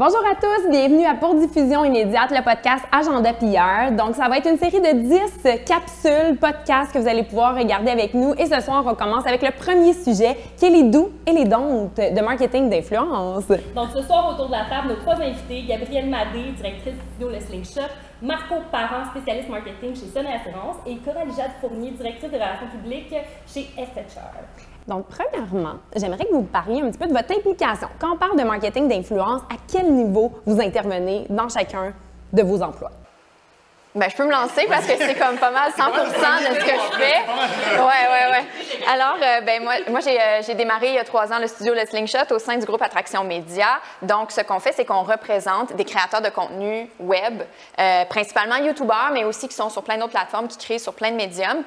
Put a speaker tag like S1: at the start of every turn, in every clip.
S1: Bonjour à tous, bienvenue à Pour Diffusion immédiate, le podcast Agenda PR. Donc, ça va être une série de 10 capsules podcast que vous allez pouvoir regarder avec nous. Et ce soir, on commence avec le premier sujet, qui est les doux et les don'ts de marketing d'influence.
S2: Donc, ce soir, autour de la table, nos trois invités, Gabrielle Madé, directrice studio Le Slingshot, Marco Parent, spécialiste marketing chez Sonnet Assurance, et Coralie Jade Fournier, directrice de relations publiques chez FHR.
S1: Donc, premièrement, j'aimerais que vous parliez un petit peu de votre implication. Quand on parle de marketing d'influence, à quel niveau vous intervenez dans chacun de vos emplois?
S3: Ben, je peux me lancer parce que c'est comme pas mal 100% de ce que je fais. Ouais, ouais, ouais. Alors, euh, ben moi, moi euh, j'ai, démarré il y a trois ans le studio Le Slingshot au sein du groupe Attraction Média. Donc, ce qu'on fait, c'est qu'on représente des créateurs de contenu web, euh, principalement YouTubeurs, mais aussi qui sont sur plein d'autres plateformes, qui créent sur plein de médiums.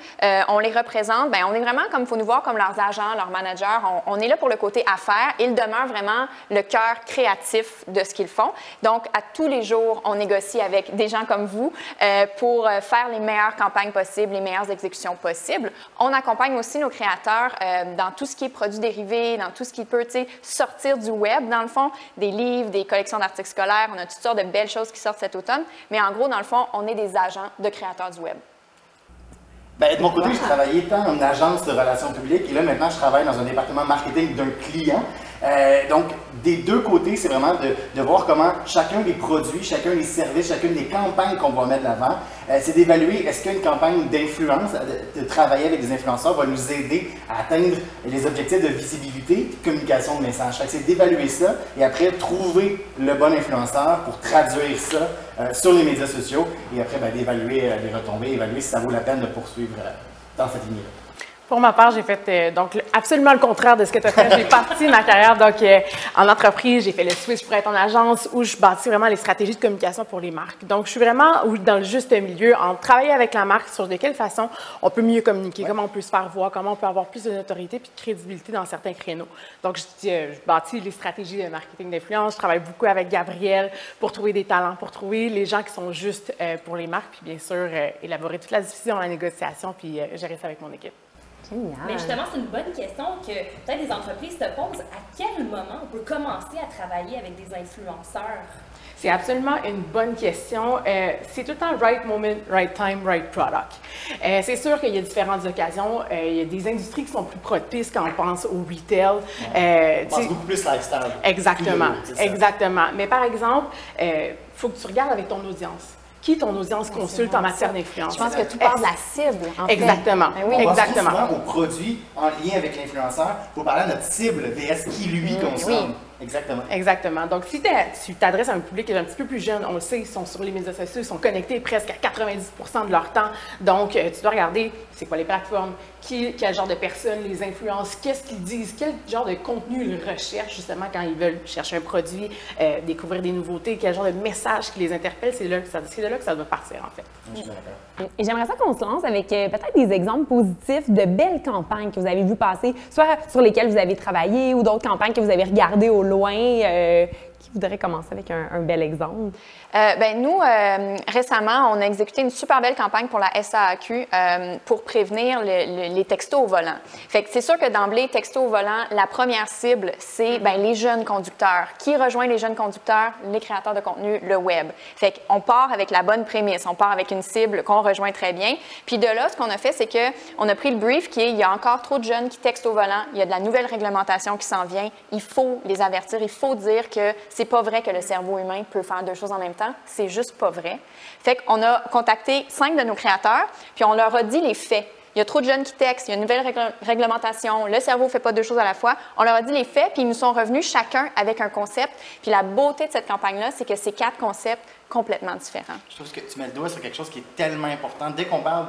S3: on les représente. Ben, on est vraiment comme, il faut nous voir comme leurs agents, leurs managers. On, on, est là pour le côté affaires. Ils demeurent vraiment le cœur créatif de ce qu'ils font. Donc, à tous les jours, on négocie avec des gens comme vous. Euh, pour euh, faire les meilleures campagnes possibles, les meilleures exécutions possibles. On accompagne aussi nos créateurs euh, dans tout ce qui est produits dérivés, dans tout ce qui peut sortir du web, dans le fond, des livres, des collections d'articles scolaires. On a toutes sortes de belles choses qui sortent cet automne. Mais en gros, dans le fond, on est des agents de créateurs du web.
S4: Bien, de mon côté, j'ai travaillé tant en agence de relations publiques et là, maintenant, je travaille dans un département marketing d'un client. Euh, donc, des deux côtés, c'est vraiment de, voir comment chacun des produits, chacun des services, chacune des campagnes qu'on va mettre de l'avant, euh, c'est d'évaluer est-ce qu'une campagne d'influence, de, de, travailler avec des influenceurs va nous aider à atteindre les objectifs de visibilité, de communication de message. C'est d'évaluer ça et après trouver le bon influenceur pour traduire ça euh, sur les médias sociaux et après ben, d'évaluer les retombées, évaluer si ça vaut la peine de poursuivre dans cette ligne-là.
S5: Pour ma part, j'ai fait euh, donc absolument le contraire de ce que tu as fait. J'ai parti ma carrière donc euh, en entreprise, j'ai fait le switch pour être en agence où je bâtis vraiment les stratégies de communication pour les marques. Donc je suis vraiment dans le juste milieu en travaillant avec la marque sur de quelle façon on peut mieux communiquer, comment on peut se faire voir, comment on peut avoir plus de notoriété puis de crédibilité dans certains créneaux. Donc je, euh, je bâtis les stratégies de marketing d'influence, je travaille beaucoup avec Gabriel pour trouver des talents, pour trouver les gens qui sont justes pour les marques puis bien sûr élaborer toute la diffusion, la négociation puis gérer ça avec mon équipe.
S2: Mais justement, c'est une bonne question que peut-être les entreprises se posent. À quel moment on peut commencer à travailler avec des influenceurs?
S5: C'est absolument une bonne question. Euh, c'est tout le temps right moment, right time, right product. Euh, c'est sûr qu'il y a différentes occasions. Euh, il y a des industries qui sont plus propices quand on pense au retail.
S4: on pense beaucoup plus lifestyle.
S5: Exactement, exactement. Mais par exemple, il faut que tu regardes avec ton audience qui ton audience consulte en matière d'influence?
S3: Je pense que tout part de la cible. En
S5: Exactement.
S4: Ben oui. Exactement. On souvent au produit en lien avec l'influenceur pour parler de notre cible VS qui lui mm. consomme. Exactement.
S5: Exactement. Donc, si tu t'adresses à un public qui est un petit peu plus jeune, on le sait, ils sont sur les médias sociaux, ils sont connectés presque à 90% de leur temps. Donc, euh, tu dois regarder c'est quoi les plateformes, qui, quel genre de personnes les influencent, qu'est-ce qu'ils disent, quel genre de contenu ils recherchent justement quand ils veulent chercher un produit, euh, découvrir des nouveautés, quel genre de message qui les interpelle. C'est là que ça, de là que ça doit partir, en fait.
S1: Et j'aimerais ça qu'on se lance avec euh, peut-être des exemples positifs de belles campagnes que vous avez vues passer, soit sur lesquelles vous avez travaillé ou d'autres campagnes que vous avez regardées au loin. Qui voudrait commencer avec un, bel exemple?
S3: Euh, ben, nous, euh, récemment, on a exécuté une super belle campagne pour la SAAQ euh, pour prévenir les textos au volant. Fait que c'est sûr que d'emblée, textos au volant, la première cible, c'est ben, les jeunes conducteurs. Qui rejoint les jeunes conducteurs? Les créateurs de contenu, le web. Fait qu'on part avec la bonne prémisse. On part avec une cible qu'on rejoint très bien. Puis de là, ce qu'on a fait, c'est qu'on a pris le brief qui est il y a encore trop de jeunes qui textent au volant. Il y a de la nouvelle réglementation qui s'en vient. Il faut les avertir. Il faut dire que c'est pas vrai que le cerveau humain peut faire deux choses en même temps. C'est juste pas vrai. Fait qu'on a contacté cinq de nos créateurs, puis on leur a dit les faits. Il y a trop de jeunes qui textent, il y a une nouvelle réglementation, le cerveau ne fait pas deux choses à la fois. On leur a dit les faits, puis ils nous sont revenus chacun avec un concept. Puis la beauté de cette campagne-là, c'est que ces quatre concepts complètement différent.
S4: Je trouve que tu mets le doigt sur quelque chose qui est tellement important. Dès qu'on parle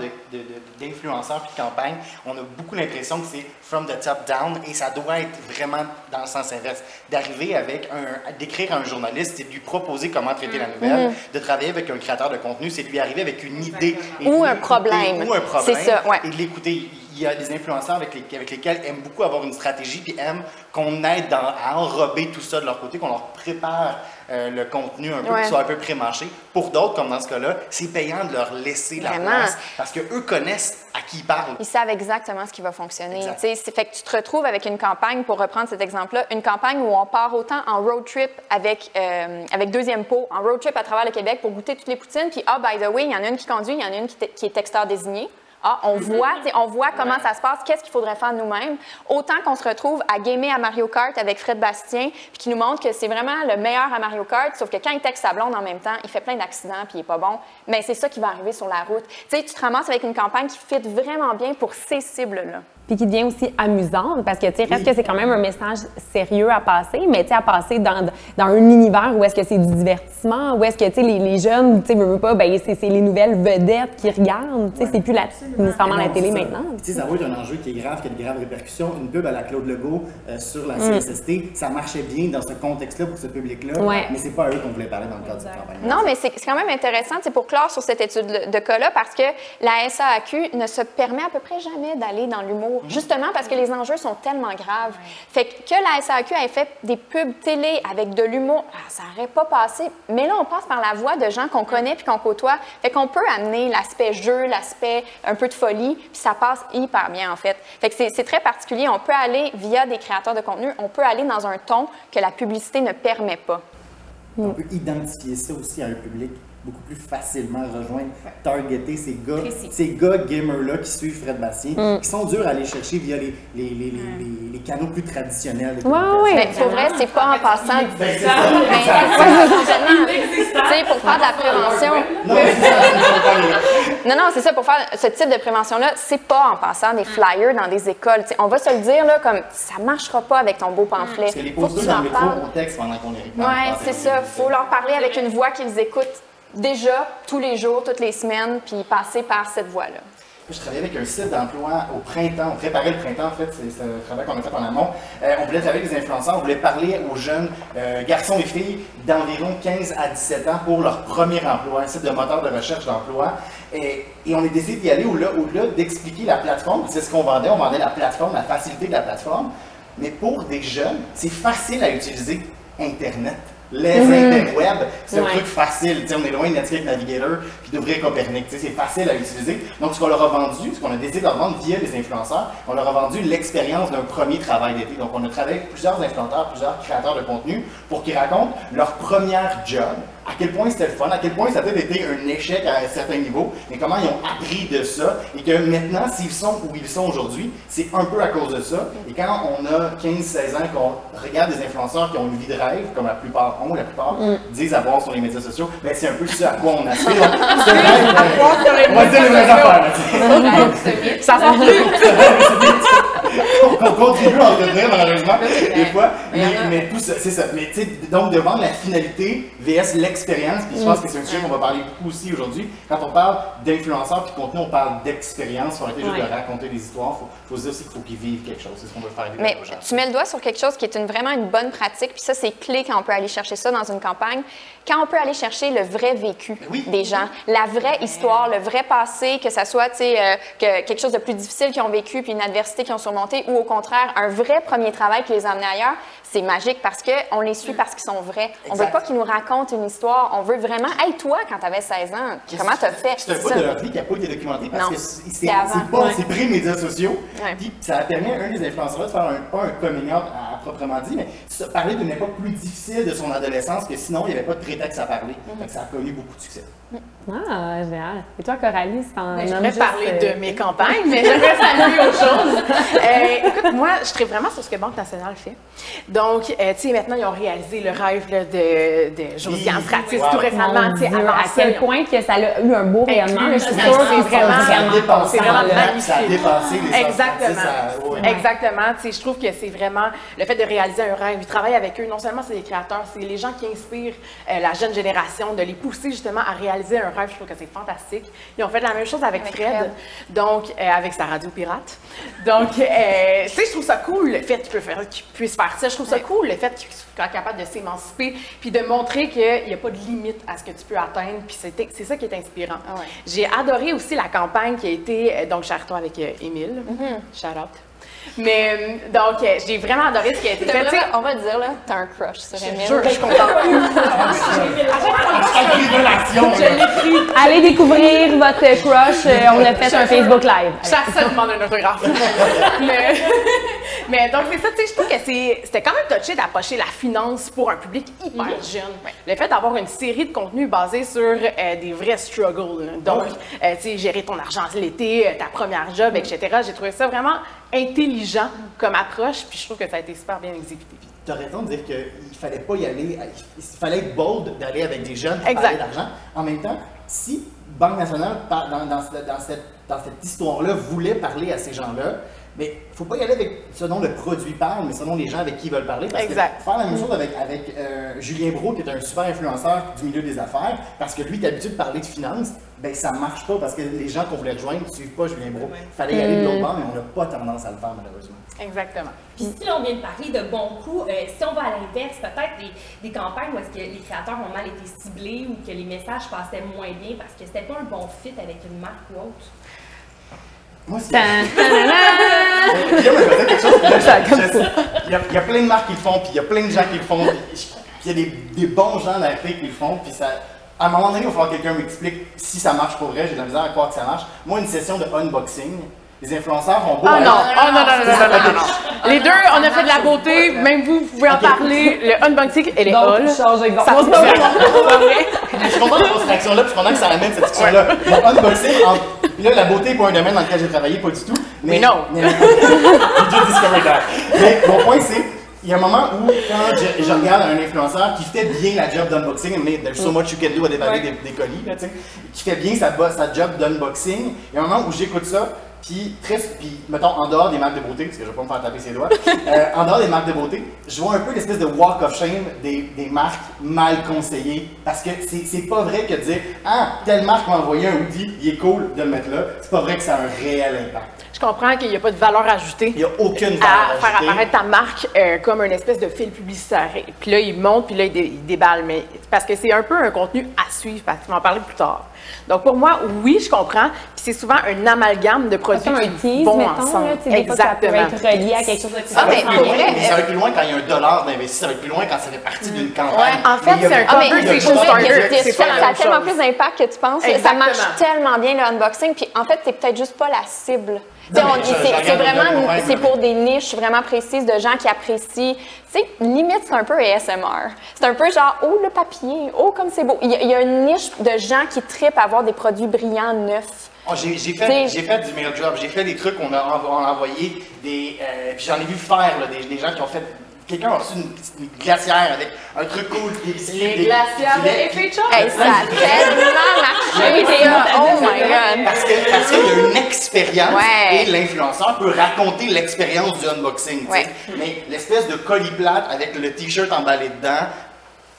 S4: d'influenceurs de, de, puis de campagne, on a beaucoup l'impression que c'est from the top down et ça doit être vraiment dans le sens inverse. D'arriver avec un, d'écrire à un journaliste, c'est de lui proposer comment traiter la nouvelle. Mm-hmm. De travailler avec un créateur de contenu, c'est de lui arriver avec une idée.
S3: Ou un problème.
S4: Ou un problème.
S3: C'est ça, ouais.
S4: Et de l'écouter il y a des influenceurs avec, les- avec lesquels aiment beaucoup avoir une stratégie, puis aiment qu'on aide dans- à enrober tout ça de leur côté, qu'on leur prépare euh, le contenu un peu,
S3: Ouais.
S4: soit un peu pré-mâché. Pour d'autres, comme dans ce cas-là, c'est payant de leur laisser la place parce qu'eux connaissent à qui ils parlent.
S3: Ils savent exactement ce qui va fonctionner. C'est- fait que tu te retrouves avec une campagne, pour reprendre cet exemple-là, une campagne où on part autant en road trip avec, euh, avec deuxième pot, en road trip à travers le Québec pour goûter toutes les poutines. Puis, ah, by the way, il y en a une qui conduit, il y en a une qui, qui est texteur désigné. Ah, on voit, on voit comment ça se passe, qu'est-ce qu'il faudrait faire nous-mêmes. Autant qu'on se retrouve à gamer à Mario Kart avec Fred Bastien, puis qui nous montre que c'est vraiment le meilleur à Mario Kart, sauf que quand il texte sa blonde en même temps, il fait plein d'accidents puis il est pas bon. Mais c'est ça qui va arriver sur la route. Tu sais, tu te ramasses avec une campagne qui fit vraiment bien pour ces cibles-là.
S1: Puis qui devient aussi amusante parce que, tu sais, reste que c'est quand même un message sérieux à passer, mais tu sais, à passer dans, dans un univers où est-ce que c'est du divertissement, où est-ce que, tu sais, les, les jeunes, tu sais, veux, veux pas, ben c'est c'est les nouvelles vedettes qui regardent, tu sais, c'est plus la, nécessairement la télé
S4: ça.
S1: maintenant.
S4: Tu sais, ça va être un enjeu qui est grave, qui a de graves répercussions. Une pub à la Claude Legault euh, sur la CSST, ça marchait bien dans ce contexte-là pour ce public-là,
S1: Ouais.
S4: mais c'est pas à eux qu'on voulait parler dans le cadre de cette campagne.
S3: Non, mais c'est c'est quand même intéressant c'est pour clore sur cette étude de cas-là parce que la SAAQ ne se permet à peu près jamais d'aller dans l'humour, justement parce que les enjeux sont tellement graves. Fait que, que la SAAQ ait fait des pubs télé avec de l'humour, ah, ça n'aurait pas passé. Mais là, on passe par la voix de gens qu'on connaît puis qu'on côtoie. Fait qu'on peut amener l'aspect jeu, l'aspect un peu de folie, puis ça passe hyper bien, en fait. Fait que c'est très particulier. On peut aller, via des créateurs de contenu, on peut aller dans un ton que la publicité ne permet pas.
S4: On peut identifier ça aussi à un public beaucoup plus facilement, rejoindre, targeter ces gars, ces gars gamers-là qui suivent Fred Bastien, qui sont durs à aller chercher via les, les, les, les, les- les canaux plus traditionnels. communication.
S1: ouais.
S3: Mais pour vrai, c'est pas en passant.
S4: Ben, c'est ça.
S3: Ben, sais, pour faire de la prévention.
S4: Non, ça.
S3: Non, c'est ça, pour faire ce type de prévention-là, c'est pas en passant des flyers dans des écoles. Tu sais, on va se le dire, là, comme ça marchera pas avec ton beau pamphlet.
S4: Parce que les posters dans le métro, on texte pendant qu'on les réclame.
S3: Ouais, c'est ça. Faut leur parler avec une voix qu'ils écoutent déjà tous les jours, toutes les semaines, puis passer par cette voie-là.
S4: Je travaillais avec un site d'emploi au printemps. On préparait le printemps, en fait, c'est un travail qu'on a fait en amont. Euh, on voulait travailler avec des influenceurs, on voulait parler aux jeunes euh, garçons et filles d'environ 15 à 17 ans pour leur premier emploi, un site de moteur de recherche d'emploi. Et, on a décidé d'y aller au-delà au d'expliquer la plateforme. C'est ce qu'on vendait. On vendait la plateforme, la facilité de la plateforme. Mais pour des jeunes, c'est facile à utiliser Internet. Les interwebs, c'est un truc facile. Tu sais, on est loin de Netscape Navigator puis d'ouvrir Copernic. C'est facile à utiliser. Donc, ce qu'on leur a vendu, ce qu'on a décidé de leur vendre via les influenceurs, on leur a vendu l'expérience d'un premier travail d'été. Donc, on a travaillé avec plusieurs influenceurs, plusieurs créateurs de contenu pour qu'ils racontent leur première job, à quel point c'était le fun, à quel point ça a peut-être été un échec à un certain niveau, mais comment ils ont appris de ça et que maintenant, s'ils sont où ils sont aujourd'hui, c'est un peu à cause de ça. Et quand on a 15-16 ans, qu'on regarde des influenceurs qui ont une vie de rêve, comme la plupart ont, la plupart disent avoir sur les médias sociaux, ben c'est un peu ce à quoi on aspire. C'est un rêve, on va dire les vraies affaires.
S5: Ça sent plus.
S4: qu'on contribue à entretenir malheureusement des fois. Mais, mais tout ça, c'est ça. Mais tu sais, donc de vendre la finalité VS l'expérience, puis je pense que c'est un sujet qu'on va parler beaucoup aussi aujourd'hui. Quand on parle d'influenceurs puis de contenu, on parle d'expérience. Faut arrêter juste de raconter des histoires. Faut, faut se dire aussi qu'il faut qu'ils vivent quelque chose. C'est ce qu'on veut faire
S3: Mais tu mets le doigt sur quelque chose qui est une, vraiment une bonne pratique, puis ça, c'est clé quand on peut aller chercher ça dans une campagne. Quand on peut aller chercher le vrai vécu
S4: Oui.
S3: des gens, la vraie histoire, le vrai passé, que ça soit tu sais, euh, que quelque chose de plus difficile qu'ils ont vécu, puis une adversité qu'ils ont surmontée, ou au contraire, un vrai premier travail qui les a amenés ailleurs, c'est magique parce qu'on les suit parce qu'ils sont vrais. On veut
S4: Exact.
S3: pas qu'ils nous racontent une histoire, on veut vraiment, hey, toi, quand tu avais 16 ans, comment t'as fait?
S4: C'est un
S3: ça?
S4: de leur vie qui n'a pas été documenté parce
S3: Non.
S4: que c'est
S3: C'est
S4: c'est
S3: Ouais.
S4: c'est pré-médias sociaux.
S3: Ouais.
S4: Puis ça a permis à un des influenceurs de faire un, pas un coming out à, à proprement dit, mais ça, parler d'une époque plus difficile de son adolescence que sinon il n'y avait pas de prétexte à parler.
S3: Mm-hmm.
S4: Fait que ça a connu beaucoup de succès.
S1: Ah, génial. Et toi, Coralie, c'est en
S5: Ben, je pourrais
S1: juste,
S5: parler
S1: euh,
S5: de mes campagnes, mais j'aimerais saluer autre chose. Euh, écoute, moi, je serais vraiment sur ce que Banque nationale fait. Donc, euh, tu sais, maintenant, ils ont réalisé le rêve là, de, de Josiane. Stratis
S4: Wow.
S5: tout récemment.
S1: Mon
S5: tu sais,
S1: Dieu,
S5: avant
S1: à quel point que ça a eu un beau rayonnement. Je suis
S5: c'est
S1: sûre
S5: vraiment- c'est vraiment
S4: ça a
S5: magnifique.
S4: dépassé les
S5: Exactement.
S4: ça- ouais.
S5: Exactement. Tu sais, je trouve que c'est vraiment le fait de réaliser un rêve. Ils travaillent avec eux. Non seulement c'est des créateurs, c'est les gens qui inspirent euh, la jeune génération, de les pousser justement à réaliser un rêve. Je trouve que c'est fantastique. Ils ont fait la même chose avec,
S3: Avec
S5: Fred,
S3: Fred.
S5: donc euh, avec sa radio pirate. Donc, euh, tu sais, je trouve ça cool le fait qu'il peut faire- qu'il puisse faire ça. Je trouve ça cool le fait qu'il soit capable de s'émanciper puis de montrer qu'il n'y a pas de limite à ce que tu peux atteindre. Puis c'est ça qui est inspirant.
S3: Ah ouais.
S5: J'ai adoré aussi la campagne qui a été, euh, donc, Charton avec euh, Émile.
S3: Mm-hmm.
S5: Shout out. Mais, euh, donc, euh, j'ai vraiment adoré ce qui a été fait.
S3: On va dire, là, t'as un crush sur
S5: je
S3: Emile.
S5: jure, je suis contente.
S4: En révélation, là.
S1: Allez découvrir votre crush. euh, on a fait un Facebook Live.
S5: Chaque ça demande un autographe. mais, mais donc, c'est ça, tu sais, je trouve que c'est- c'était quand même touché d'approcher la finance pour un public hyper jeune. Le fait d'avoir une série de contenus basés sur euh, des vrais struggles. Donc, euh, tu sais, gérer ton argent l'été, ta première job, etc. J'ai trouvé ça vraiment intelligent comme approche, puis je trouve que ça a été super bien exécuté.
S4: Tu as raison de dire qu'il fallait pas y aller, il fallait être bold d'aller avec des jeunes pour
S5: Exact.
S4: parler d'argent. En même temps, si Banque nationale, dans, dans dans cette, dans cette histoire-là, voulait parler à ces gens-là, mais il faut pas y aller avec ce dont le produit parle, mais selon les gens avec qui ils veulent parler. Parce
S5: Exact.
S4: Que faire la même chose avec, avec euh, Julien Brault, qui est un super influenceur du milieu des affaires, parce que lui, est habitué de parler de finances, ben ça marche pas parce que les gens qu'on voulait rejoindre ne suivent pas Julien Brault. Il fallait y aller de l'autre bord, mais on n'a pas tendance à le faire, malheureusement.
S5: Exactement.
S2: Puis si là, on vient de parler de bons coups, euh, si on va à l'inverse, peut-être des, des campagnes où est-ce que les créateurs ont mal été ciblés ou que les messages passaient moins bien parce que c'était pas un bon fit avec une marque ou autre?
S4: Moi, c'est- Il y, a, plein de marques qui le font, puis il y a plein de gens qui le font, puis il y a des, des bons gens dans la clé qui le font, puis ça... À un moment donné, il va falloir que quelqu'un m'explique si ça marche pour vrai, j'ai de la misère à croire que ça marche. Moi, une session de unboxing, les influenceurs ont beau...
S5: Ah non, oh non, non, non, non, non, non, non. Les deux, on a fait de la beauté, même vous, vous pouvez en parler. Le unboxing et les halls.
S1: change.
S5: Ça
S1: Non, c'est pas vrai.
S5: c'est pas vrai.
S4: Je suis content d'avoir cette réaction-là, puis je suis content que ça amène cette discussion-là. Mon unboxing, là, la beauté n'est pas un domaine dans lequel j'ai travaillé, pas du tout. Mais just discovered that. Mais mon point, c'est, il y a un moment où, quand je, je regarde un influenceur qui fait bien la job d'unboxing, mais there's so much you can do à déballer des, des colis, là, tu sais, qui fait bien sa, job d'unboxing, il y a un moment où j'écoute ça, puis très, puis mettons, en dehors des marques de beauté, parce que je vais pas me faire taper ses doigts, euh, en dehors des marques de beauté, je vois un peu l'espèce de walk of shame des, des marques mal conseillées, parce que c'est c'est pas vrai que de dire, ah, telle marque m'a envoyé un hoodie, il est cool de le mettre là, c'est pas vrai que ça a un réel impact.
S5: Je comprends qu'il n'y a pas de valeur ajoutée.
S4: Il y a aucune valeur
S5: à faire
S4: ajoutée.
S5: apparaître ta marque euh, comme une espèce de fil publicitaire. Puis là, il monte, puis là, il, dé- il déballe. Mais parce que c'est un peu un contenu à suivre, parce qu'on en parler plus tard. Donc pour moi, oui, je comprends. Puis c'est souvent un amalgame de produits
S1: un
S5: qui
S1: tease,
S5: vont
S1: mettons,
S5: ensemble.
S1: là, fois, ça peut être relié à quelque chose de
S3: Ah, mais
S4: Ça va plus loin,
S3: vrai,
S4: mais ça va être plus loin quand il y a un dollar d'investi, ça va plus loin quand ça fait partie d'une campagne.
S3: Ouais.
S5: En fait, c'est un
S3: Ah, mais
S5: conversation starter. C'est
S3: ça, a tellement plus d'impact que tu penses. Ça
S5: Exactement.
S3: marche tellement bien le unboxing. Puis en fait, t'es peut-être juste pas la cible. C'est c'est vraiment, c'est pour des niches vraiment précises de gens qui apprécient. Tu sais, limite, c'est un peu ASMR. C'est un peu genre, oh le papier, oh comme c'est beau. Il y, a, il y a une niche de gens qui tripent avoir des produits brillants neufs.
S4: Oh, j'ai, fait, j'ai fait du mail job, j'ai fait des trucs qu'on a, envo- on a envoyé, des, euh, puis j'en ai vu faire, là, des, des gens qui ont fait. Quelqu'un a reçu une, une glacière avec un truc cool. Des,
S5: Les
S4: des-
S5: glacières de
S4: des-
S5: Effet Chum.
S3: Hey, ça a tellement marché. Oh my god.
S4: Parce qu'il y a une expérience
S3: Ouais.
S4: et l'influenceur peut raconter l'expérience du unboxing.
S3: Ouais.
S4: Mais l'espèce de colis plate avec le t-shirt emballé dedans,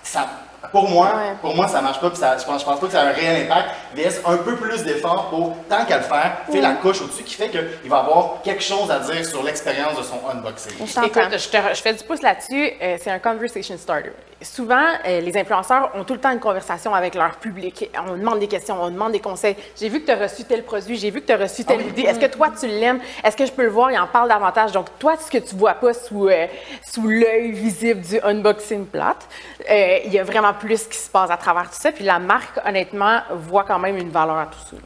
S4: ça, pour moi,
S3: Ouais.
S4: pour moi, ça marche pas. puis ça- je pense, je pense pas que ça a un réel impact. VS un peu plus d'effort pour, tant qu'à le faire, fait la couche au-dessus qui fait qu'il va avoir quelque chose à dire sur l'expérience de son unboxing.
S3: Je.
S5: Écoute, je, te- je fais du pouce là-dessus. euh, c'est un conversation starter. Souvent, euh, les influenceurs ont tout le temps une conversation avec leur public. On demande des questions, on demande des conseils. J'ai vu que tu as reçu tel produit, j'ai vu que tu as reçu telle
S4: oui.
S5: idée. Est-ce que toi, tu l'aimes? Est-ce que je peux le voir? Il en parle davantage. Donc, toi, ce que tu vois pas sous, euh, sous l'œil visible du unboxing plate, euh, il y a vraiment plus qui se passe à travers tout ça. Puis la marque, honnêtement, voit quand même une valeur à tout ça.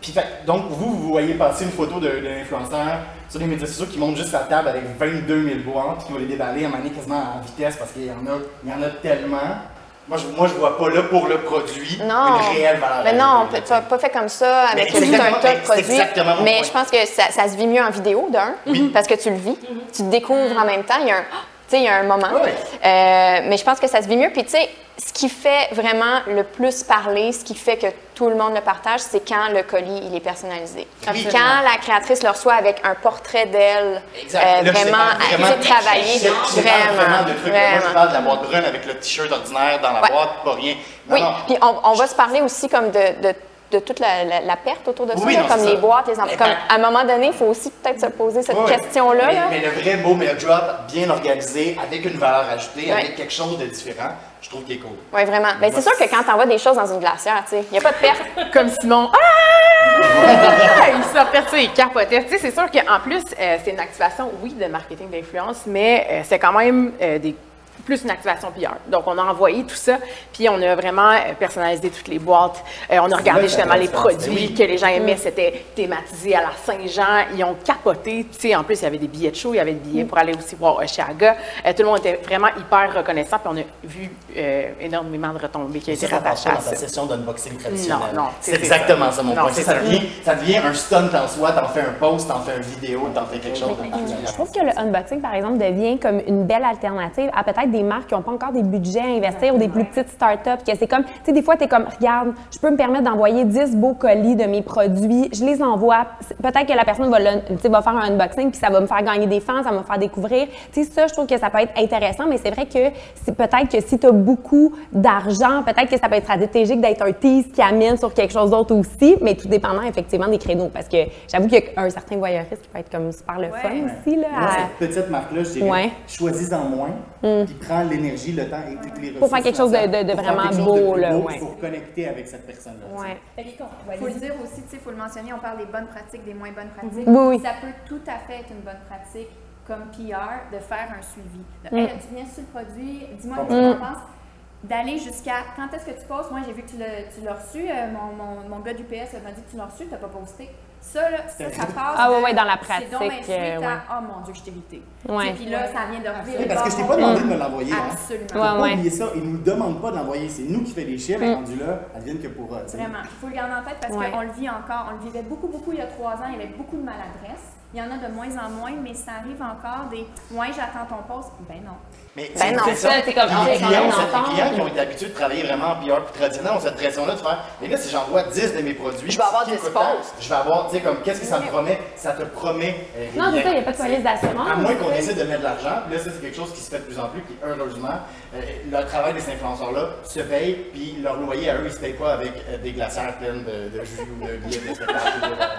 S4: Puis fait- donc, vous, vous voyez passer une photo de l'influenceur sur les médias sociaux qui monte juste la table avec 22 000 boîtes, puis qui va les déballer à donné quasiment à vitesse parce qu'il y, en a- il y en a tellement. Moi, je, moi, je vois pas là pour le produit
S3: Non.
S4: une réelle valeur.
S3: Mais non, tu n'as pas fait comme ça avec
S4: Mais
S3: tout un tas de produits. Mais
S4: point.
S3: je pense que ça, ça se vit mieux en vidéo, d'un, parce que tu le vis. Tu te découvres en même temps. Il y a un, sais, il y a un moment. Euh, mais je pense que ça se vit mieux. Puis, tu sais, ce qui fait vraiment le plus parler, ce qui fait que tout le monde le partage, c'est quand le colis il est personnalisé. Quand la créatrice le reçoit avec un portrait d'elle, euh, vraiment, sais, travaillé,
S4: sépare
S3: vraiment,
S4: de trucs. Moi, je
S3: vraiment.
S4: parle de la boîte brune avec le t-shirt ordinaire dans la
S3: Ouais.
S4: boîte, pas rien. Non,
S3: Oui,
S4: non.
S3: puis on, on va se parler aussi comme de, de de toute la, la- la perte autour de ça,
S4: Oui,
S3: là,
S4: non,
S3: comme les
S4: ça.
S3: boîtes, les em-
S4: Mais
S3: comme,
S4: quand-
S3: À un moment donné, il faut aussi peut-être se poser cette question-là.
S4: Mais,
S3: là.
S4: mais le vrai beau mail drop, bien organisé, avec une valeur ajoutée, avec quelque chose de différent, je trouve qu'il est cool.
S3: Oui, vraiment. Ben, c'est sûr que quand tu envoies des choses dans une glacière, tu sais, il n'y a pas de perte.
S5: comme Simon. Ah! Il sortait ça, il capotait. Tu sais, c'est sûr qu'en plus, euh, c'est une activation, oui, de marketing d'influence, mais euh, c'est quand même euh, des plus une activation PR. Donc, on a envoyé tout ça, puis on a vraiment euh, personnalisé toutes les boîtes. Euh, on a regardé justement les produits
S4: Ben oui.
S5: que les gens aimaient. C'était thématisé à la Saint-Jean. Ils ont capoté. Tu sais, en plus, il y avait des billets de show, il y avait des billets pour aller aussi voir Oshiaga. Euh, tout le monde était vraiment hyper reconnaissant, puis on a vu euh, énormément de retombées qui
S4: passe
S5: rattachées à ça.
S4: session d'unboxing traditionnelle.
S5: Non, non,
S4: C'est exactement
S5: ça.
S4: ça, mon
S5: Non,
S4: point. Ça, ça devient, ça devient un stunt en soi, t'en fais un post, t'en fais une vidéo, t'en fais quelque chose.
S1: Je trouve que le unboxing, par exemple, devient comme une belle alternative à peut-être des marques qui n'ont pas encore des budgets à investir ou des plus petites startups. Que c'est comme, tu sais, des fois, tu es comme, regarde, je peux me permettre d'envoyer 10 beaux colis de mes produits, je les envoie. Peut-être que la personne va, le- tu sais, va faire un unboxing puis ça va me faire gagner des fans, ça va me faire découvrir. Tu sais, ça, je trouve que ça peut être intéressant, mais c'est vrai que c'est peut-être que si tu as beaucoup d'argent, peut-être que ça peut être stratégique d'être un tease qui amène sur quelque chose d'autre aussi, mais tout dépendant effectivement des créneaux. Parce que j'avoue qu'il y a un certain voyeurisme qui peut être comme super le fun aussi. Là, à-
S6: cette petite marque-là, je dirais,
S1: Ouais.
S6: choisis-en moins, puis l'énergie, le temps et toutes les ressources.
S1: Pour faire quelque chose de- vraiment beau, là, ouais.
S6: Pour connecter avec cette personne-là.
S1: Ouais.
S7: Il faut le dire aussi, tu sais, il faut le mentionner, on parle des bonnes pratiques, des moins bonnes pratiques.
S1: Oui, oui.
S7: Ça peut tout à fait être une bonne pratique comme PR de faire un suivi.
S1: Mm.
S7: Hey, tu viens sur le produit, dis-moi ce que tu en penses. D'aller jusqu'à quand est-ce que tu postes? Moi, j'ai vu que tu l'as tu l'as reçu. euh, mon, mon, mon gars du PS m'a dit que tu l'as reçu, tu n'as pas posté. Ça, là, ça, ça passe.
S1: Ah ouais,
S7: de-
S1: ouais, dans la
S7: C'est donc
S1: pratique, euh,
S7: à,
S1: ouais.
S7: Oh mon Dieu, je t'ai irrité.
S1: Ouais.
S7: Puis là, ça vient de.
S6: Oui, parce que je t'ai
S7: le
S6: pas demandé de me l'envoyer. hein.
S7: Absolument.
S6: Faut
S1: Ouais,
S6: pas
S1: ouais.
S6: oublier ça. Ils nous demandent pas de l'envoyer. C'est nous qui fait les chiffres. Rendu là, advienne que pour. sais.
S7: Vraiment, il faut le garder en tête parce
S1: Ouais.
S7: qu'on le vit encore. On le vivait beaucoup, beaucoup il y a trois ans. Il y avait beaucoup de maladresse. Il y en a de moins en moins, mais ça arrive encore des Ouais, j'attends ton poste. Ben non.
S4: Mais
S3: Ben non,
S4: c'est
S1: ça, c'est comme-
S4: Puis les
S1: quand
S4: clients, les clients qui ont été habitués de travailler vraiment en PR plus traditionnel ont cette pression-là de faire Mais là, si j'envoie 10 de mes produits,
S3: Je vais avoir
S4: qui
S3: 10
S4: coûtent tant,
S3: posts.
S4: Je vais avoir, tu sais, comme, qu'est-ce que ça me promet? Ça te promet. euh,
S1: Non, c'est ça, il n'y a pas de police d'assurance.
S4: À moins qu'on essaie de mettre de l'argent, puis là, ça, c'est quelque chose qui se fait de plus en plus, puis heureusement, euh, le travail de ces influenceurs-là se paye, puis leur loyer à eux, ils se payent pas avec euh, des glacières pleines de, de jus ou de billets de spectacle.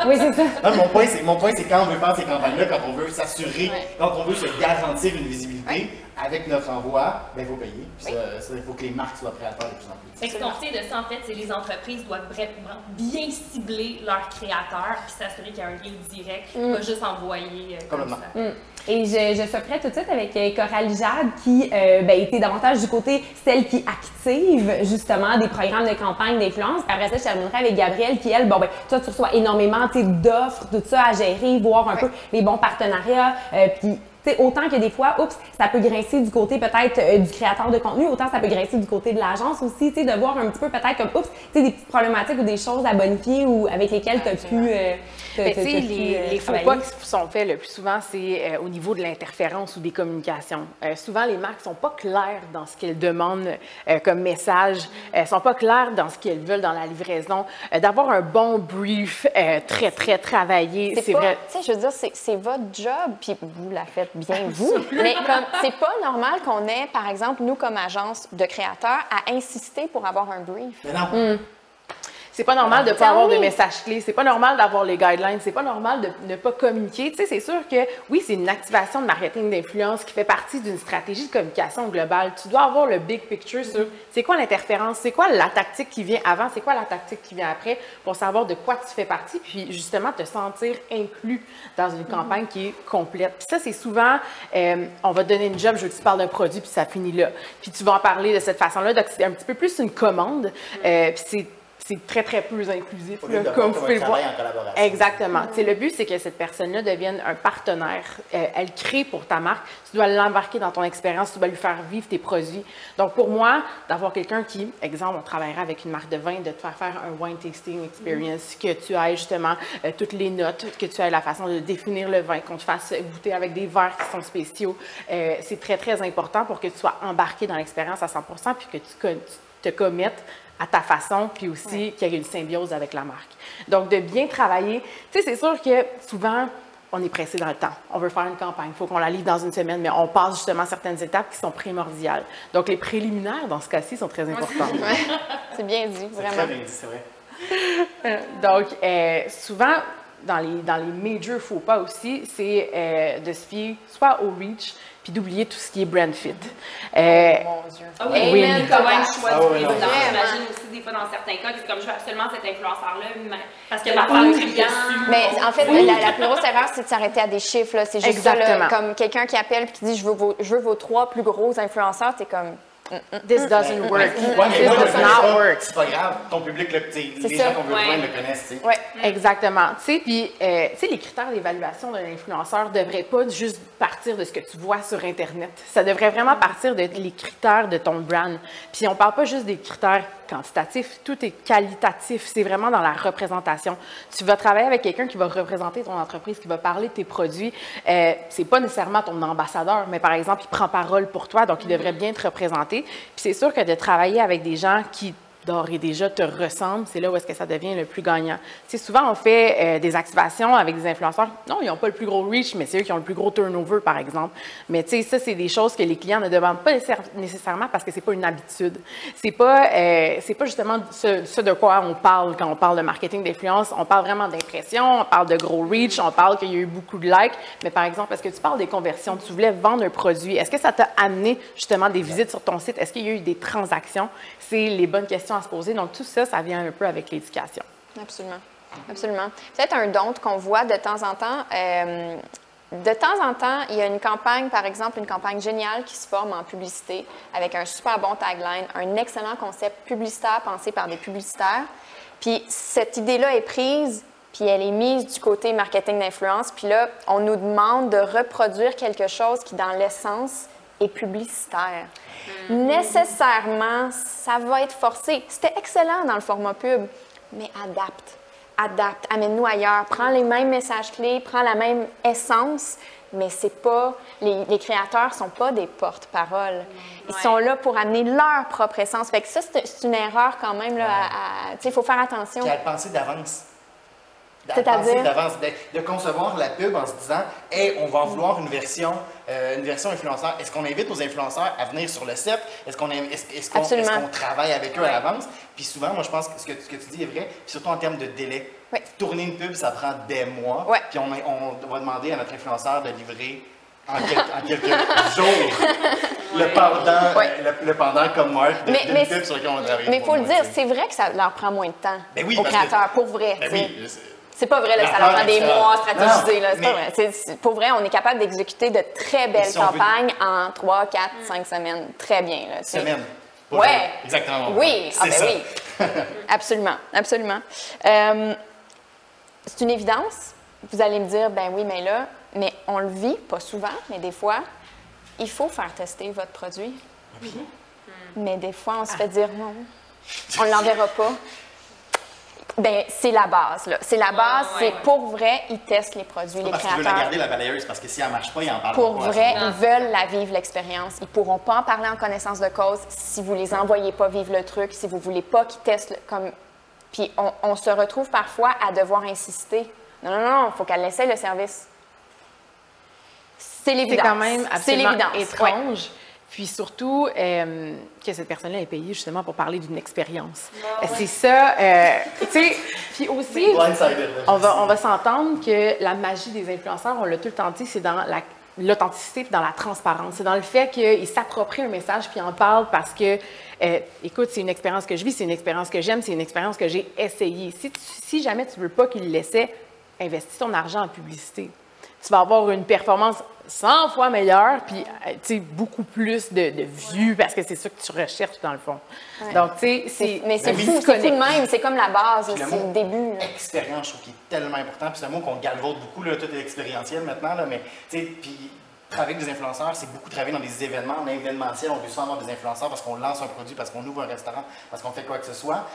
S1: Oui, c'est ça.
S4: non, mais mon point, c'est, mon point, c'est quand on veut ces campagnes-là, quand on veut s'assurer, quand on veut se garantir une visibilité avec notre envoi, ben, il faut payer. Puis ça, ça, il faut que les marques soient prêtes à faire de plus en plus.
S2: Fait que ce qu'on retient de ça, en fait, c'est que les entreprises doivent vraiment bien cibler leurs créateurs puis s'assurer qu'il y a un lien direct, pas juste envoyer euh, comme
S4: Complètement.
S2: ça.
S1: Et je, je ferai tout de suite avec euh, Coralie Jade qui euh, ben, était davantage du côté celle qui active justement des programmes de campagne d'influence. Après ça, je terminerai avec Gabrielle qui, elle, bon, ben, toi, tu reçois énormément d'offres, tout ça à gérer, voir un peu les bons partenariats. euh, puis tu sais, autant que des fois, oups, ça peut grincer du côté peut-être euh, du créateur de contenu, autant ça peut grincer du côté de l'agence aussi, de voir un petit peu peut-être comme, oups, des petites problématiques ou des choses à bonifier ou avec lesquelles tu as pu, euh,
S5: Ben, tu sais, les,
S1: euh,
S5: les faux pas qui sont faits le plus souvent, c'est euh, au niveau de l'interférence ou des communications. Euh, souvent, les marques sont pas claires dans ce qu'elles demandent euh, comme message, Elles sont pas claires dans ce qu'elles veulent dans la livraison. Euh, D'avoir un bon brief euh, très, très travaillé, c'est vrai.
S3: tu sais, je veux dire, c'est votre job, puis vous la faites bien, vous. Mais comme, c'est pas normal qu'on ait, par exemple, nous, comme agence de créateurs, à insister pour avoir un brief.
S4: Mais non,
S5: C'est pas normal de
S3: Tell
S5: pas avoir de
S3: me.
S5: messages clés. C'est pas normal d'avoir les guidelines. C'est pas normal de ne pas communiquer. Tu sais, c'est sûr que oui, c'est une activation de marketing d'influence qui fait partie d'une stratégie de communication globale. Tu dois avoir le big picture sur c'est quoi l'interférence, c'est quoi la tactique qui vient avant, c'est quoi la tactique qui vient après pour savoir de quoi tu fais partie, puis justement te sentir inclus dans une campagne qui est complète. Puis ça, c'est souvent, euh, on va te donner une job, je veux que tu parles d'un produit, puis ça finit là. Puis tu vas en parler de cette façon-là. Donc, c'est un petit peu plus une commande. Euh, puis c'est c'est très, très peu inclusif, là, comme vous pouvez le voir.
S4: en.
S5: Exactement. Sais, Le but, c'est que cette personne-là devienne un partenaire. Euh, elle crée pour ta marque. Tu dois l'embarquer dans ton expérience. Tu dois lui faire vivre tes produits. Donc, pour moi, d'avoir quelqu'un qui, exemple, on travaillerait avec une marque de vin, de te faire faire un wine tasting experience, que tu aies justement euh, toutes les notes, que tu aies la façon de définir le vin, qu'on te fasse goûter avec des verres qui sont spéciaux. Euh, c'est très, très important pour que tu sois embarqué dans l'expérience à 100% puis que tu te commettes à ta façon, puis aussi qu'il y ait une symbiose avec la marque. Donc, de bien travailler. Tu sais, c'est sûr que souvent, on est pressé dans le temps. On veut faire une campagne, il faut qu'on la livre dans une semaine, mais on passe justement certaines étapes qui sont primordiales. Donc, les préliminaires, dans ce cas-ci, sont très importants.
S3: C'est bien dit,
S4: c'est
S3: vraiment.
S4: très bien dit, c'est vrai.
S5: Euh, Donc, euh, souvent, dans les, dans les major faux pas aussi, c'est euh, de se fier soit au reach, puis d'oublier tout ce qui est brand fit. Euh,
S3: Mon Dieu.
S2: Ah oui,
S5: Oui.
S2: même comment le choix
S4: Ah.
S3: Vraiment.
S2: J'imagine aussi des fois dans certains cas que c'est comme je veux absolument cet influenceur-là, mais- parce que ma femme est client.
S3: Mais en fait, la, la plus grosse erreur, c'est de s'arrêter à des chiffres. là. C'est juste ça, là,
S5: Exactement.
S3: comme quelqu'un qui appelle et qui dit je veux, vos, je veux vos trois plus gros influenceurs, c'est comme
S5: this doesn't work.
S4: Ouais,
S5: This
S4: moi,
S5: does not
S4: pas,
S5: work.
S4: C'est pas grave, ton public, le, les
S3: ça.
S4: gens qu'on veut
S2: Ouais.
S4: rejoindre le connaissent. t'sais.
S3: ouais.
S5: Exactement. Tu sais, puis, euh, tu sais, les critères d'évaluation d'un influenceur ne devraient pas juste partir de ce que tu vois sur Internet. Ça devrait vraiment partir de les critères de ton brand. Puis, on parle pas juste des critères quantitatifs, tout est qualitatif. C'est vraiment dans la représentation. Tu vas travailler avec quelqu'un qui va représenter ton entreprise, qui va parler de tes produits. Euh, c'est pas nécessairement ton ambassadeur, mais par exemple, il prend parole pour toi, donc il devrait bien te représenter. Puis, c'est sûr que de travailler avec des gens qui d'ores et déjà te ressemblent, c'est là où est-ce que ça devient le plus gagnant. Tu sais, souvent, on fait euh, des activations avec des influenceurs. Non, ils n'ont pas le plus gros reach, mais c'est eux qui ont le plus gros turnover, par exemple. Mais tu sais, ça, c'est des choses que les clients ne demandent pas nécessaire- nécessairement parce que c'est pas une habitude. C'est pas, euh, c'est pas justement ce, ce de quoi on parle quand on parle de marketing d'influence. On parle vraiment d'impression, on parle de gros reach, on parle qu'il y a eu beaucoup de likes. Mais par exemple, est-ce que tu parles des conversions? Tu voulais vendre un produit. Est-ce que ça t'a amené justement des visites sur ton site? Est-ce qu'il y a eu des transactions? C'est les bonnes questions se poser. Donc, tout ça, ça vient un peu avec l'éducation.
S3: Absolument. Absolument. Peut-être un don qu'on voit de temps en temps. euh, de temps en temps, il y a une campagne, par exemple, une campagne géniale qui se forme en publicité avec un super bon tagline, un excellent concept publicitaire pensé par des publicitaires. Puis cette idée-là est prise, puis elle est mise du côté marketing d'influence. Puis là, on nous demande de reproduire quelque chose qui, dans l'essence, est publicitaire. Nécessairement, ça va être forcé. C'était excellent dans le format pub, mais adapte. Adapte, amène-nous ailleurs. Prends les mêmes messages clés, prends la même essence, mais c'est pas. Les, les créateurs sont pas des porte-parole. Ils sont là pour amener leur propre essence. Fait que ça, c'est une erreur quand même. là, il faut faire attention.
S4: Puis à le penser d'avance.
S3: C'est-à-dire?
S4: de, de concevoir la pub en se disant, hey, on va en vouloir une version, euh, une version influenceur. Est-ce qu'on invite nos influenceurs à venir sur le site Est-ce qu'on est, qu'on,
S3: Absolument.
S4: est-ce qu'on travaille avec eux à l'avance? Puis souvent, moi, je pense que ce que, ce que tu dis est vrai, puis surtout en termes de délai.
S3: Oui.
S4: Tourner une pub, ça prend des mois. Puis on, on va demander à notre influenceur de livrer en, quel- en quelques jours le pendant, le, le pendant comme Marc de,
S3: Mais-
S4: d'une
S3: mais-
S4: pub sur laquelle on va travailler.
S3: Mais il faut le dire, c'est vrai que ça leur prend moins de temps
S4: Ben oui,
S3: aux
S4: parce que-
S3: créateurs, pour vrai.
S4: Ben oui, c'est-
S3: pas vrai, là, ça leur prend des mois à stratégiser. C'est pas vrai. Pour vrai, on est capable d'exécuter de très belles
S4: si on veut-
S3: campagnes en 3, 4, 5 semaines. Très bien. Là, tu sais.
S4: Semaine. Pas
S3: Ouais.
S4: Exactement.
S3: Oui, ah ben
S4: ça.
S3: oui. absolument, absolument. Euh, c'est une évidence. Vous allez me dire, ben oui, mais là, mais on le vit, pas souvent, mais des fois, il faut faire tester votre produit. Mais des fois, on se fait dire non, on ne l'enverra pas. Ben, c'est la base, là. C'est la base,
S2: ouais,
S3: c'est
S2: ouais.
S3: pour vrai, ils testent les produits, les
S4: Parce qu'ils veulent la
S3: créateurs.
S4: garder la balayeuse, parce que si elle marche pas, ils en parlent
S3: Pour
S4: pas.
S3: vrai, ils veulent la vivre, l'expérience. Ils pourront pas en parler en connaissance de cause si vous les envoyez pas vivre le truc, si vous voulez pas qu'ils testent le- comme... Puis on, on se retrouve parfois à devoir insister. Non, non, non, il faut qu'elle essaie le service. C'est
S5: C'est
S3: l'évidence.
S5: quand même
S3: C'est
S5: absolument.
S3: Ouais.
S5: Puis surtout, euh, que cette personne-là est payée justement pour parler d'une expérience. C'est ça, euh, tu sais, puis aussi, on va, on va s'entendre que la magie des influenceurs, on l'a tout le temps dit, c'est dans la l'authenticité dans la transparence. C'est dans le fait qu'ils s'approprient un message puis en parlent parce que, euh, écoute, c'est une expérience que je vis, c'est une expérience que j'aime, c'est une expérience que j'ai essayée. Si, tu- si jamais tu veux pas qu'ils l'essaient, investis ton argent en publicité. Tu vas avoir une performance 100 fois meilleure, puis euh, tu sais, beaucoup plus de, de vues parce que c'est ça que tu recherches dans le fond. Donc, tu sais, c'est.
S3: Mais c'est fou, c'est de même. C'est comme la base,
S4: le
S3: c'est le début. là.
S4: Expérience, je trouve qu'il est tellement important. Puis c'est un mot qu'on galvaude beaucoup, là, tout est expérientiel maintenant, là, mais tu sais, puis travailler avec des influenceurs, c'est beaucoup travailler dans des événements, en événementiel, on veut souvent avoir des influenceurs parce qu'on lance un produit, parce qu'on ouvre un restaurant, parce qu'on fait quoi que ce soit.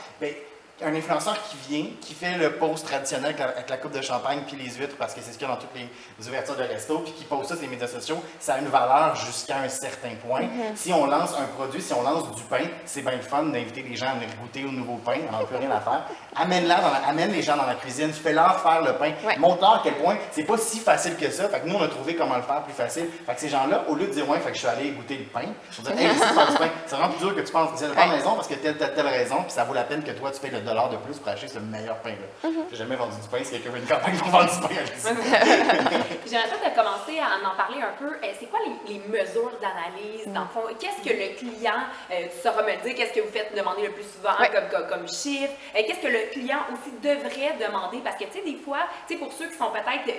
S4: Un influenceur qui vient, qui fait le post traditionnel avec la, avec la coupe de champagne puis les huîtres, parce que c'est ce qu'il y a dans toutes les, ouvertures de resto, puis qui poste ça sur les médias sociaux, ça a une valeur jusqu'à un certain point. Si on lance un produit, si on lance du pain, c'est bien le fun d'inviter les gens à venir goûter au nouveau pain, on n'a plus rien à faire. Amène-la dans la- amène les gens dans la cuisine, fais-leur faire le pain,
S3: Ouais.
S4: montre-leur à quel point c'est pas si facile que ça. Fait que nous, on a trouvé comment le faire plus facile. Fait que ces gens-là, au lieu de dire, ouais, fait que je suis allé goûter le pain, je veux dire, hey, pain, c'est vraiment plus dur que tu penses. C'est pas
S3: Ouais.
S4: raison parce que telle, telle, telle raison, puis ça vaut la peine que toi, tu fais le de plus pour acheter ce meilleur pain-là.
S3: Mm-hmm.
S4: J'ai jamais vendu du pain, si quelqu'un veut une campagne pour vendre du pain, allez-y.
S8: J'aimerais ça de commencer à en parler un peu. Euh, c'est quoi les, les mesures d'analyse, dans le fond? Qu'est-ce que le client, euh, tu sauras me dire, qu'est-ce que vous faites demander le plus souvent
S3: Ouais.
S8: comme, comme, comme chiffre? Euh, qu'est-ce que le client aussi devrait demander? Parce que, tu sais, des fois, tu sais, pour ceux qui sont peut-être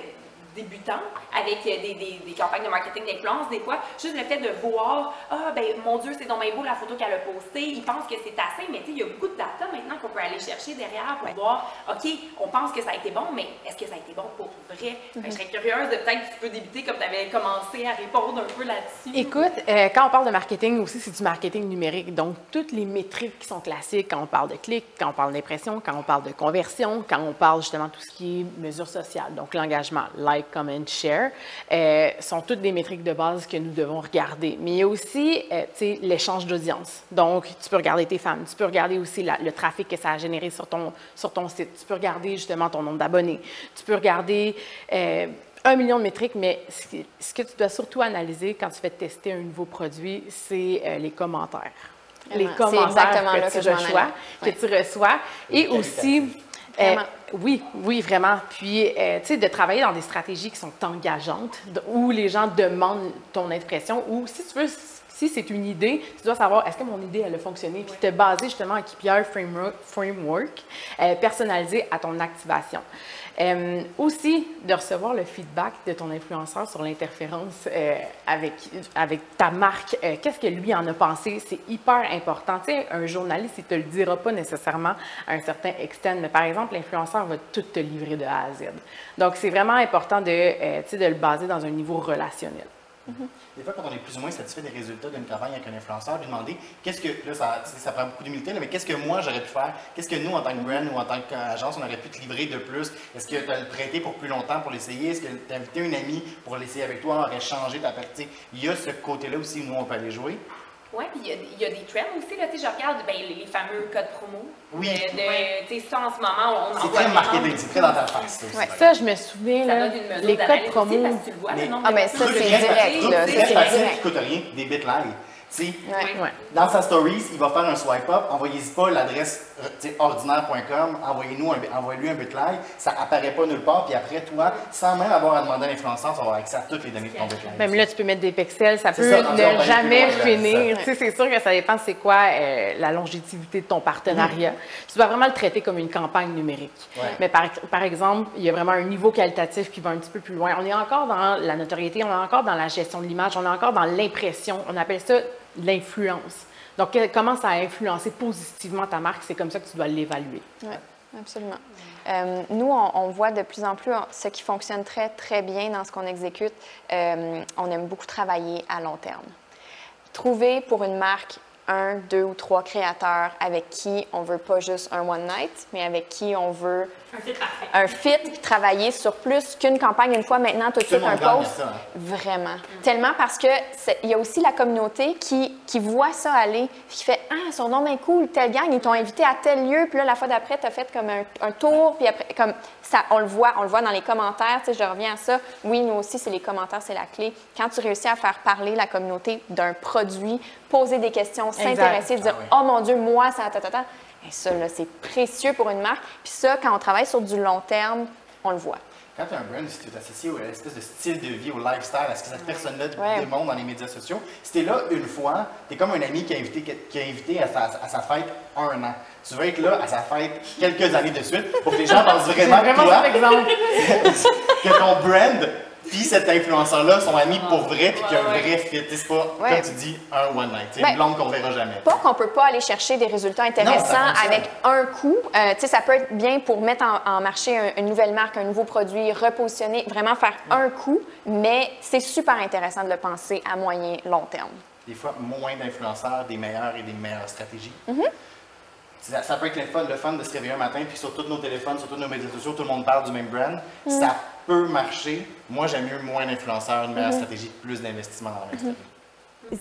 S8: débutants avec euh, des, des- des campagnes de marketing d'influence, des fois, juste le fait de voir, ah, ben, mon Dieu, c'est donc bien beau la photo qu'elle a postée, ils pensent que c'est assez, mais tu sais, il y a beaucoup de data maintenant qu'on peut aller chercher derrière pour voir, OK, on pense que ça a été bon, mais est-ce que ça a été bon pour vrai? Que je serais curieuse de peut-être que tu peux débuter comme tu avais commencé à répondre un peu là-dessus.
S5: Écoute, euh, quand on parle de marketing aussi, c'est du marketing numérique. Donc, toutes les métriques qui sont classiques, quand on parle de clics, quand on parle d'impression, quand on parle de conversion, quand on parle justement de tout ce qui est mesures sociales, donc l'engagement, like, comment, share, euh, sont toutes des métriques de base que nous devons regarder. Mais il y a aussi, euh, tu sais, l'échange d'audience. Donc, tu peux regarder tes fans, tu peux regarder aussi la- le trafic que ça a généré sur ton, sur ton site, tu peux regarder justement ton nombre d'abonnés, tu peux regarder euh, un million de métriques, mais ce que, ce que tu dois surtout analyser quand tu fais tester un nouveau produit, c'est euh, les commentaires. Les
S3: Vraiment.
S5: Commentaires
S3: exactement là
S5: que,
S3: que
S5: tu reçois, que tu reçois. Et aussi, euh. Oui, oui, vraiment. Puis, euh, tu sais, de travailler dans des stratégies qui sont engageantes, où les gens demandent ton impression, ou si tu veux, si c'est une idée, tu dois savoir est-ce que mon idée, elle a fonctionné, puis te baser justement en KPI framework, framework euh, personnalisé à ton activation. Euh, aussi, de recevoir le feedback de ton influenceur sur l'interférence euh, avec, avec ta marque. Qu'est-ce que lui en a pensé? C'est hyper important. Tu sais, un journaliste, il ne te le dira pas nécessairement à un certain extent, mais par exemple, l'influenceur va tout te livrer de A à Z. Donc, c'est vraiment important de, de le baser dans un niveau relationnel.
S4: Des fois, quand on est plus ou moins satisfait des résultats d'une campagne avec un influenceur, lui demander qu'est-ce que, là, ça, ça prend beaucoup d'humilité, mais qu'est-ce que moi j'aurais pu faire? Qu'est-ce que nous, en tant que brand ou en tant qu'agence, on aurait pu te livrer de plus? Est-ce que tu as le prêté pour plus longtemps pour l'essayer? Est-ce que tu as invité une amie pour l'essayer avec toi? On aurait changé ta partie. Il y a ce côté-là aussi où on peut aller jouer.
S8: Oui, puis il y a- il y, a des trends aussi. Là, tu sais, je regarde ben, les, les fameux codes promo.
S4: Oui.
S8: De, de- tu sais, ça, en ce moment, on en
S4: C'est très marketing, c'est très dans ta face. ça aussi.
S3: Ouais.
S5: Ça, je me souviens,
S8: Ça
S5: là,
S8: donne une mesure
S5: les codes promo.
S8: aussi, parce que tu le vois,
S4: Mais-
S8: le nombre
S3: Ah,
S8: de personnes
S3: ça, c'est direct, ça, c'est
S4: facile
S3: direct.
S4: qui coûte rien, des bits
S3: Ouais.
S5: Ouais.
S4: Dans sa stories, il va faire un swipe up, envoyez-y pas l'adresse euh, ordinaire.com, envoyez-nous un, envoyez-lui un bitline, ça apparaît pas nulle part, puis après toi, sans même avoir à demander à l'influenceur, tu vas avoir accès à toutes les données de ton bitline.
S5: Même là, tu peux mettre des pixels, ça
S4: C'est
S5: peut
S4: ça,
S5: ne jamais finir.
S4: ça.
S5: Tu sais, c'est sûr que ça dépend c'est quoi euh, la longévité de ton partenariat.
S4: Mm-hmm.
S5: Tu dois vraiment le traiter comme une campagne numérique.
S4: Ouais.
S5: Mais par, par exemple, il y a vraiment un niveau qualitatif qui va un petit peu plus loin. On est encore dans la notoriété, on est encore dans la gestion de l'image, on est encore dans l'impression. On appelle ça l'influence. Donc, comment ça a influencé positivement ta marque, c'est comme ça que tu dois l'évaluer.
S3: Oui, absolument. Euh, nous, on, voit de plus en plus ce qui fonctionne très, très bien dans ce qu'on exécute. euh, on aime beaucoup travailler à long terme. Trouver pour une marque un, deux ou trois créateurs avec qui on veut pas juste un one night, mais avec qui on veut
S8: Un fit parfait.
S3: un fit, travailler sur plus qu'une campagne une fois maintenant, tout de suite un post.
S4: ça, hein.
S3: Vraiment. Tellement parce que il y a aussi la communauté qui, qui voit ça aller, puis qui fait Ah, son nom est cool, telle gang, ils t'ont invité à tel lieu, puis là, la fois d'après, tu as fait comme un, un tour, puis après, comme ça, on le voit, on le voit dans les commentaires, tu sais, je reviens à ça. Oui, nous aussi, c'est les commentaires, c'est la clé. Quand tu réussis à faire parler la communauté d'un produit, poser des questions, s'intéresser, dire
S4: Ah oui.
S3: Oh mon Dieu, moi, ça, ta, ta, ta. Ça, c'est précieux pour une marque. Puis ça, quand on travaille sur du long terme, on le voit.
S4: Quand tu as un brand, si tu es associé à l'espèce de style de vie, au lifestyle, à ce que cette personne-là
S3: Ouais.
S4: démontre dans les médias sociaux, si tu es là une fois, tu es comme un ami qui a invité, qui a invité à, sa, à sa fête un an. Tu veux être là à sa fête quelques années de suite pour que les gens pensent vraiment,
S5: vraiment
S4: que toi, que ton brand puis cet influenceur-là sont amis pour vrai puis qu'il y a un vrai fit. C'est pas,
S3: Ouais.
S4: comme tu dis, un one night. C'est
S3: Ben,
S4: une blonde qu'on verra jamais.
S3: Pas qu'on peut pas aller chercher des résultats intéressants avec un coup. Euh, tu sais, ça peut être bien pour mettre en, en marché un- une nouvelle marque, un nouveau produit, repositionner, vraiment faire un coup, mais c'est super intéressant de le penser à moyen, long terme.
S4: Des fois, moins d'influenceurs, des meilleures et des meilleures stratégies. ça, ça peut être le fun, le fun de se réveiller un matin, puis sur tous nos téléphones, sur tous nos médias sociaux, tout le monde parle du même brand. Ça peut marcher. Moi, j'aime mieux moins d'influenceurs, une meilleure stratégie, plus d'investissement dans la stratégie.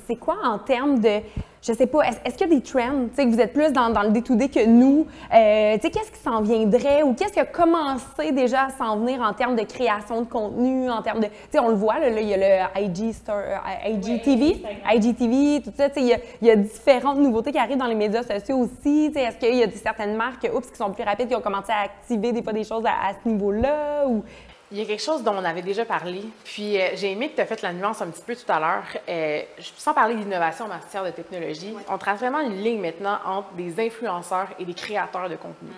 S1: c'est quoi en termes de, je sais pas, est-ce, qu'il y a des trends, tu sais, que vous êtes plus dans, dans le day-to-day que nous, euh, tu sais, qu'est-ce qui s'en viendrait ou qu'est-ce qui a commencé déjà à s'en venir en termes de création de contenu, en termes de, tu sais, on le voit, là, là, il y a le IG Store, euh, IGTV. IGTV, tout ça, tu sais, il y a- il y, a différentes nouveautés qui arrivent dans les médias sociaux aussi, tu sais, est-ce qu'il y a des, certaines marques, oups, qui sont plus rapides, qui ont commencé à activer des fois des choses à, à ce niveau-là ou...
S5: Il y a quelque chose dont on avait déjà parlé, puis euh, j'ai aimé que tu as fait la nuance un petit peu tout à l'heure. Euh, sans parler d'innovation en matière de technologie, on trace vraiment une ligne maintenant entre des influenceurs et des créateurs de contenu.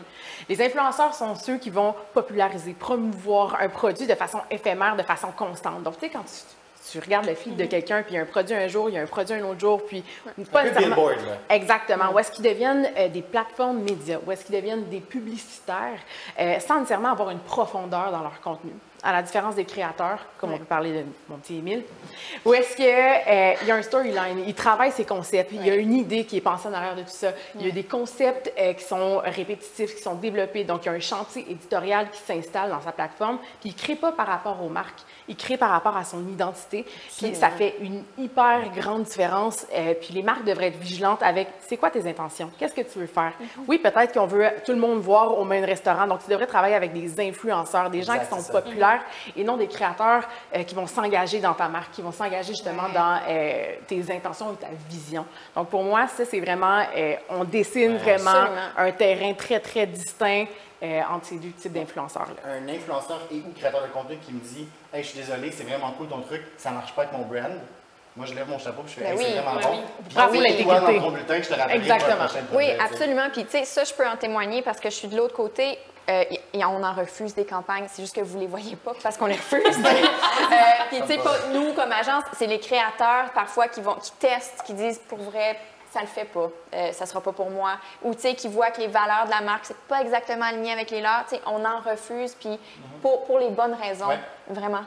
S5: Les influenceurs sont ceux qui vont populariser, promouvoir un produit de façon éphémère, de façon constante. Donc, tu sais, quand tu, tu regardes le feed de quelqu'un, puis il y a un produit un jour, il y a un produit un autre jour, puis pas
S4: peu
S5: nécessairement-
S4: billboard, là.
S5: Exactement. Où est-ce qu'ils deviennent euh, des plateformes médias? Où est-ce qu'ils deviennent des publicitaires? Euh, sans nécessairement avoir une profondeur dans leur contenu? À la différence des créateurs, comme on peut parler de mon petit Émile, où est-ce qu'il y a un storyline, il travaille ses concepts, il y a une idée qui est pensée en arrière de tout ça, il y a des concepts euh, qui sont répétitifs, qui sont développés, donc il y a un chantier éditorial qui s'installe dans sa plateforme, puis il ne crée pas par rapport aux marques, il crée par rapport à son identité, puis ça fait une hyper grande différence, euh, puis les marques devraient être vigilantes avec c'est quoi tes intentions, qu'est-ce que tu veux faire? Oui, peut-être qu'on veut tout le monde voir au même restaurant, donc tu devrais travailler avec des influenceurs, des gens
S4: Exact,
S5: qui sont
S4: c'est
S5: et non des créateurs euh, qui vont s'engager dans ta marque, qui vont s'engager justement dans euh, tes intentions et ta vision. Donc pour moi, ça c'est vraiment, euh, on dessine vraiment
S3: absolument.
S5: un terrain très très distinct euh, entre ces deux types d'influenceurs-là.
S4: un influenceur et ou créateur de contenu qui me dit Hey, je suis désolé, c'est vraiment cool ton truc, ça marche pas avec mon brand. Moi, je lève mon chapeau et je fais
S3: Ben
S4: Hey,
S3: oui,
S4: c'est vraiment
S3: ben
S4: bon.
S3: oui.
S5: Bravo
S4: Oui,
S5: l'intégrité.
S4: toi, dans ton bulletin, je te rappelle
S5: Exactement.
S3: Oui, absolument. Puis, tu sais, ça, je peux en témoigner parce que je suis de l'autre côté. Euh, y- on en refuse des campagnes, c'est juste que vous les voyez pas parce qu'on les refuse. Euh, puis, tu sais, pas nous comme agence, c'est les créateurs parfois qui vont, qui testent, qui disent pour vrai, ça le fait pas, euh, ça sera pas pour moi. Ou tu sais, qui voient que les valeurs de la marque c'est pas exactement aligné avec les leurs. Tu sais, on en refuse, puis pour, pour les bonnes raisons,
S4: Ouais.
S3: vraiment.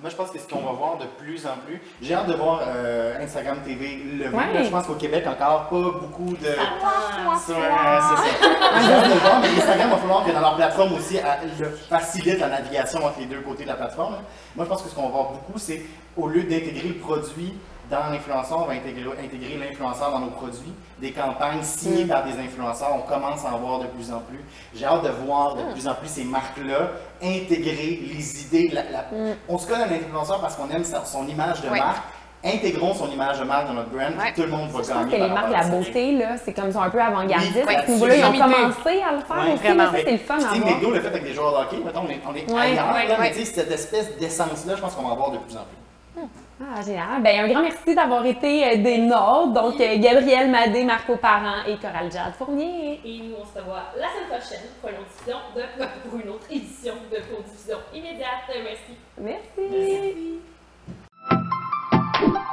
S4: Moi, je pense que ce qu'on va voir de plus en plus, j'ai hâte de voir euh, Instagram TV lever.
S1: Ouais.
S4: Là, je pense qu'au Québec, encore pas beaucoup de.
S2: Ah,
S4: C'est ça. J'ai hâte de le voir, mais Instagram va falloir que dans leur plateforme aussi, elle le facilite la navigation entre les deux côtés de la plateforme. là. Moi, je pense que ce qu'on va voir beaucoup, c'est au lieu d'intégrer le produit dans l'influenceur, on va intégrer, intégrer l'influenceur dans nos produits. Des campagnes signées par des influenceurs, on commence à en voir de plus en plus. J'ai hâte de voir de plus en plus ces marques-là intégrer les idées. la- la- On se connaît à l'influenceur parce qu'on aime son image de
S3: Oui.
S4: marque. Intégrons son image de marque dans notre brand, puis
S3: Ouais.
S4: tout le monde va
S1: Je
S4: gagner.
S1: que les marques de la beauté, là, c'est comme ils sont un peu avant-gardistes.
S4: Oui,
S1: à ce niveau-là, ils ont commencé à le faire
S4: Ouais,
S1: aussi.
S5: vraiment.
S1: là, ça, c'est le fun à
S4: Steve
S1: voir.
S4: McDo le fait avec des joueurs de hockey, mettons, on est, on est
S1: Ouais,
S4: ailleurs,
S3: ouais,
S4: là, mais cette espèce d'essence-là, je pense qu'on va en voir de plus en plus.
S1: Ah, génial. Ben, un grand merci d'avoir été euh, des Nord. Donc, euh, Gabrielle Madé, Marco Parent et Coral Jade Fournier.
S2: Et nous, on se revoit la semaine prochaine pour une, de, pour une autre édition de Production immédiate. Merci. Merci. merci.
S1: merci.